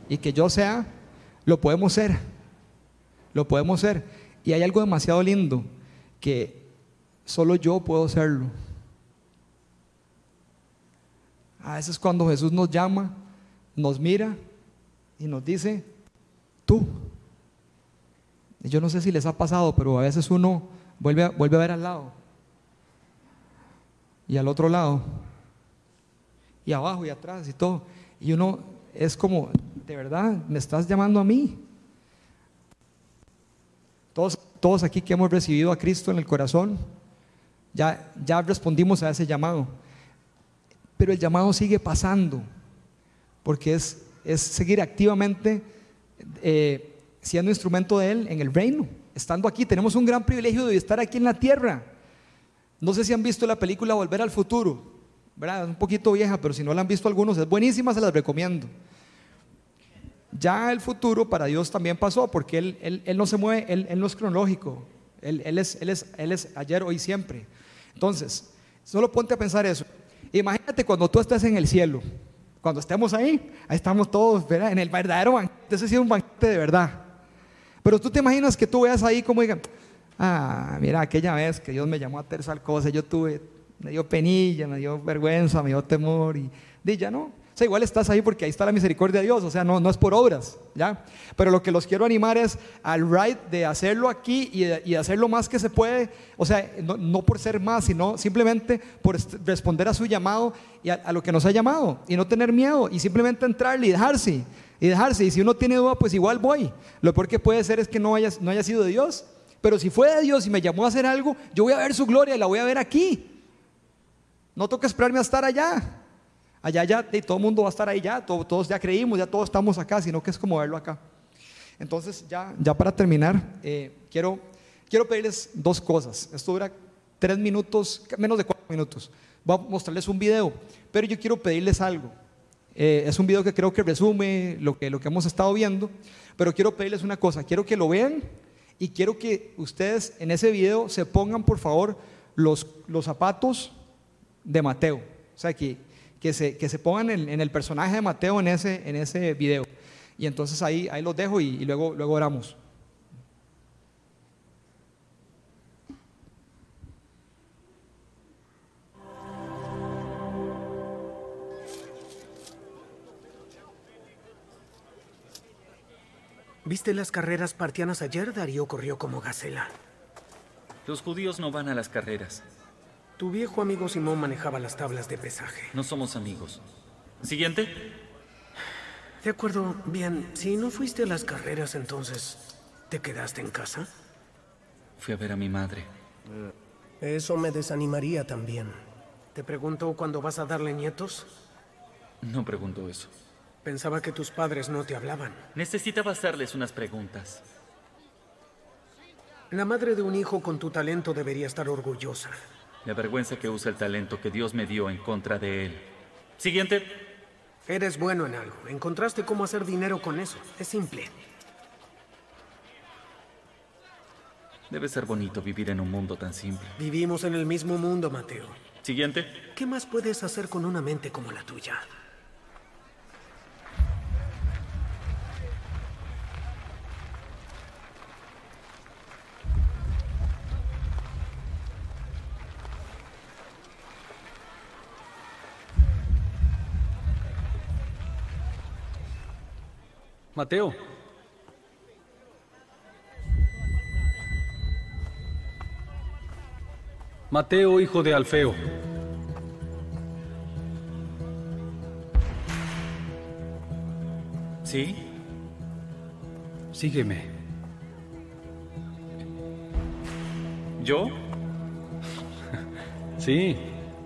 y que yo sea lo podemos ser. Lo podemos ser. Y hay algo demasiado lindo que solo yo puedo serlo. A veces cuando Jesús nos llama, nos mira y nos dice, tú. Yo no sé si les ha pasado, pero a veces uno vuelve a, vuelve a ver al lado. Y al otro lado. Y abajo y atrás y todo. Y uno es como, de verdad, me estás llamando a mí. Todos, todos aquí que hemos recibido a Cristo en el corazón, ya, ya respondimos a ese llamado. Pero el llamado sigue pasando, porque es, es seguir activamente eh, siendo instrumento de Él en el reino. Estando aquí, tenemos un gran privilegio de estar aquí en la tierra. No sé si han visto la película Volver al Futuro, ¿verdad? Es un poquito vieja, pero si no la han visto algunos, es buenísima, se las recomiendo. Ya el futuro para Dios también pasó, porque Él, él, no se mueve, él, no es cronológico, él, es, él, es, él es ayer, hoy, siempre. Entonces, solo ponte a pensar eso. Imagínate cuando tú estás en el cielo, cuando estemos ahí, ahí estamos todos, ¿verdad? En el verdadero banquete, ese sí es un banquete de verdad. Pero tú te imaginas que tú veas ahí como digan, ah, mira, aquella vez que Dios me llamó a hacer tal cosa, yo tuve, me dio penilla, me dio vergüenza, me dio temor, y, y ya no. O sea, igual estás ahí porque ahí está la misericordia de Dios, o sea, no, no es por obras, ¿ya? Pero lo que los quiero animar es al right de hacerlo aquí y, de, hacerlo más que se puede, o sea, no, por ser más, sino simplemente por responder a su llamado y a, lo que nos ha llamado y no tener miedo y simplemente entrarle y dejarse, y dejarse. Y si uno tiene duda, pues igual voy. Lo peor que puede ser es que no haya, no haya sido de Dios, pero si fue de Dios y me llamó a hacer algo, yo voy a ver su gloria y la voy a ver aquí. No toca esperarme a estar allá. Allá ya todo el mundo va a estar ahí ya, todos, ya creímos, ya todos estamos acá, sino que es como verlo acá. Entonces, ya, ya para terminar, eh, quiero, quiero pedirles dos cosas. Esto dura tres minutos, menos de cuatro minutos. Voy a mostrarles un video, pero yo quiero pedirles algo. Eh, es un video que creo que resume lo que, lo que hemos estado viendo, pero quiero pedirles una cosa. Quiero que lo vean y quiero que ustedes en ese video se pongan, por favor, los, los zapatos de Mateo. O sea, que que se, que se pongan en, en, el personaje de Mateo en ese, en ese video. Y entonces ahí, ahí los dejo y, y luego, luego oramos. ¿Viste las carreras partianas ayer? Darío corrió como gacela. Los judíos no van a las carreras. Tu viejo amigo Simón manejaba las tablas de pesaje. No somos amigos. Siguiente. De acuerdo, bien. Si no fuiste a las carreras, entonces, ¿te quedaste en casa? Fui a ver a mi madre. Eso me desanimaría también. ¿Te pregunto cuándo vas a darle nietos? No pregunto eso. Pensaba que tus padres no te hablaban. Necesitaba hacerles unas preguntas. La madre de un hijo con tu talento debería estar orgullosa. Me avergüenza que use el talento que Dios me dio en contra de él. Siguiente. Eres bueno en algo. Encontraste cómo hacer dinero con eso. Es simple. Debe ser bonito vivir en un mundo tan simple. Vivimos en el mismo mundo, Mateo. Siguiente. ¿Qué más puedes hacer con una mente como la tuya? Mateo. Mateo, hijo de Alfeo. ¿Sí? Sígueme. ¿Yo? [laughs] Sí,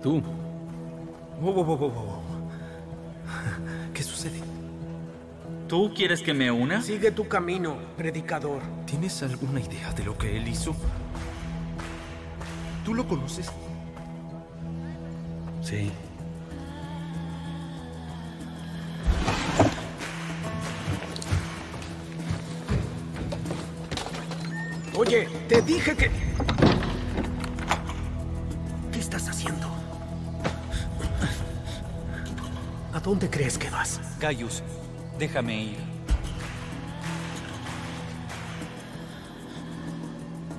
tú. Wow, wow, wow, wow, wow. [laughs] ¿Qué sucede? ¿Tú quieres que me una? Sigue tu camino, predicador. ¿Tienes alguna idea de lo que él hizo? ¿Tú lo conoces? Sí. Oye, te dije que... ¿Qué estás haciendo? ¿A dónde crees que vas? Gaius, déjame ir.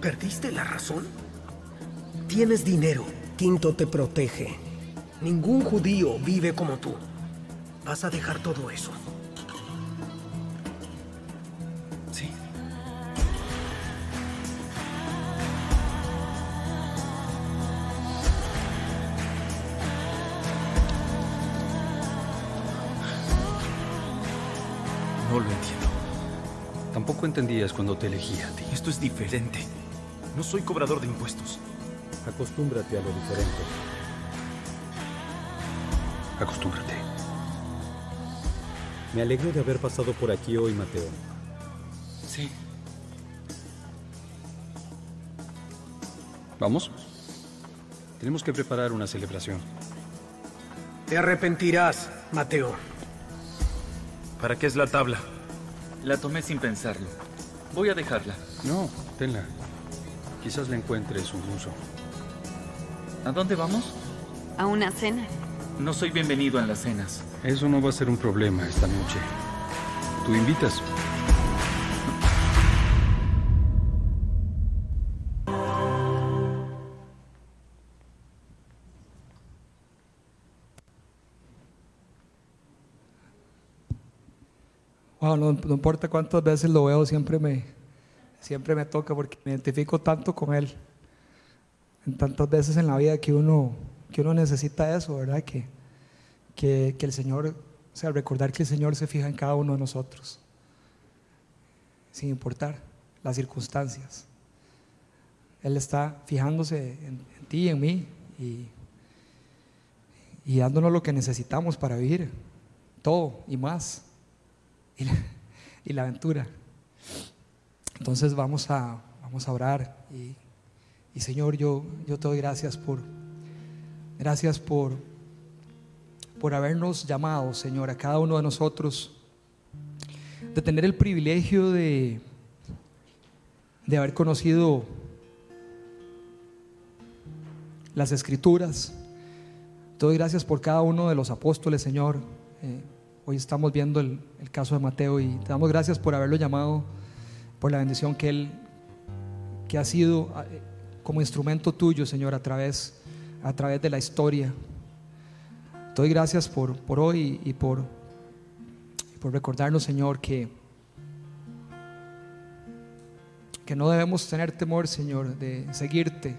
¿Perdiste la razón? Tienes dinero. Quinto te protege. Ningún judío vive como tú. Vas a dejar todo eso. Entendías cuando te elegí a ti. Esto es diferente. No soy cobrador de impuestos. Acostúmbrate a lo diferente. Acostúmbrate. Me alegro de haber pasado por aquí hoy, Mateo. Sí. ¿Vamos? Tenemos que preparar una celebración. Te arrepentirás, Mateo. ¿Para qué es la tabla? La tomé sin pensarlo. Voy a dejarla. No, tenla. Quizás le encuentres un uso. ¿A dónde vamos? A una cena. No soy bienvenido en las cenas. Eso no va a ser un problema esta noche. Tú invitas. Wow, no, no importa cuántas veces lo veo, siempre me, siempre me toca porque me identifico tanto con él. En tantas veces en la vida que uno, que uno necesita eso, ¿verdad? Que, que, que el Señor, o sea, recordar que el Señor se fija en cada uno de nosotros, sin importar las circunstancias. Él está fijándose en, en ti y en mí y, y dándonos lo que necesitamos para vivir, todo y más [laughs] y la, aventura. Entonces vamos a, vamos a orar y, y Señor, yo, yo te doy gracias por, gracias por, por habernos llamado, Señor, a cada uno de nosotros, de tener el privilegio de, de haber conocido las escrituras. Te doy gracias por cada uno de los apóstoles, Señor. Eh, Hoy estamos viendo el, caso de Mateo y te damos gracias por haberlo llamado, por la bendición que él, que ha sido como instrumento tuyo, Señor, a través, a través de la historia. Te doy gracias por, por hoy y por, por recordarnos, Señor, que, que no debemos tener temor, Señor, de seguirte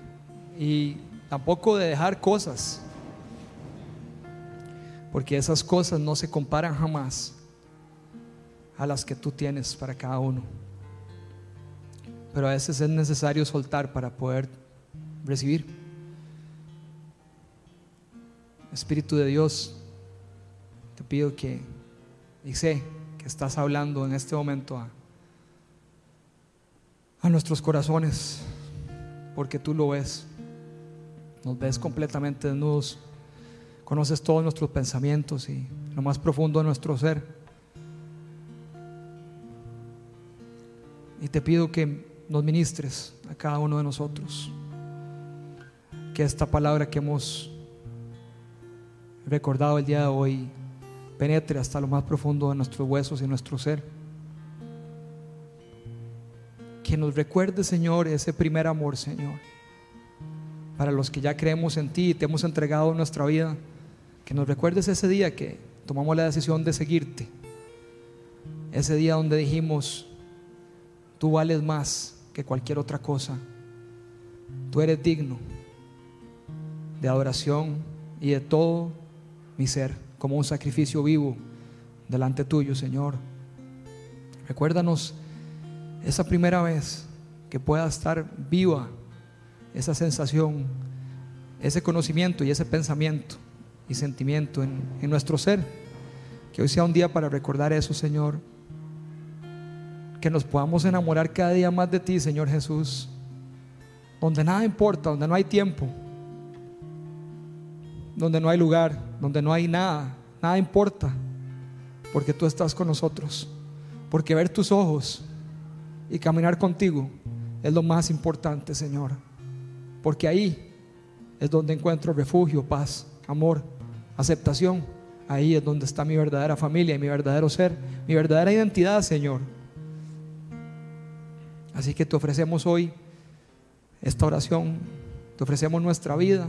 y tampoco de dejar cosas, porque esas cosas no se comparan jamás a las que tú tienes para cada uno. Pero a veces es necesario soltar para poder recibir. Espíritu de Dios, te pido que, y sé que estás hablando en este momento a, a nuestros corazones, porque tú lo ves. Nos ves completamente desnudos, conoces todos nuestros pensamientos y lo más profundo de nuestro ser. Y te pido que nos ministres a cada uno de nosotros. Que esta palabra que hemos recordado el día de hoy penetre hasta lo más profundo de nuestros huesos y nuestro ser. Que nos recuerde, Señor, ese primer amor, Señor. Para los que ya creemos en ti y te hemos entregado nuestra vida, que nos recuerdes ese día que tomamos la decisión de seguirte. Ese día donde dijimos, tú vales más que cualquier otra cosa. Tú eres digno de adoración y de todo mi ser como un sacrificio vivo delante tuyo, Señor. Recuérdanos esa primera vez que pueda estar viva esa sensación, ese conocimiento y ese pensamiento y sentimiento en, nuestro ser. Que hoy sea un día para recordar eso, Señor. Que nos podamos enamorar cada día más de ti, Señor Jesús. Donde nada importa, donde no hay tiempo, donde no hay lugar, donde no hay nada, nada importa, porque tú estás con nosotros. Porque ver tus ojos y caminar contigo es lo más importante, Señor. Porque ahí es donde encuentro refugio, paz, amor, aceptación. Ahí es donde está mi verdadera familia y mi verdadero ser, mi verdadera identidad, Señor. Así que te ofrecemos hoy esta oración, te ofrecemos nuestra vida.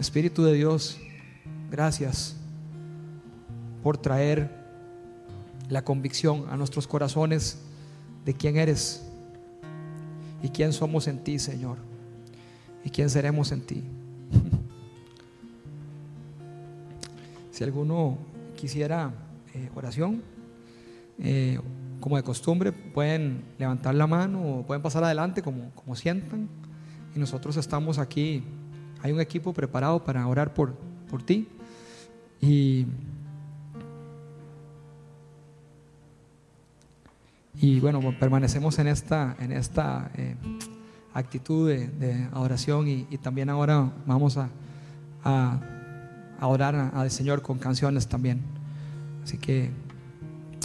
Espíritu de Dios, gracias por traer la convicción a nuestros corazones de quién eres y quién somos en ti, Señor, y quién seremos en ti. [laughs] si alguno quisiera eh, oración, eh, como de costumbre, pueden levantar la mano o pueden pasar adelante como, como sientan. Y nosotros estamos aquí hay un equipo preparado para orar por, por ti. Y, y bueno, permanecemos en esta, en esta eh, actitud de, adoración y, también ahora vamos a, a, orar al Señor con canciones también. Así que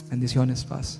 bendiciones, paz.